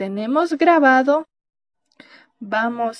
tenemos grabado, vamos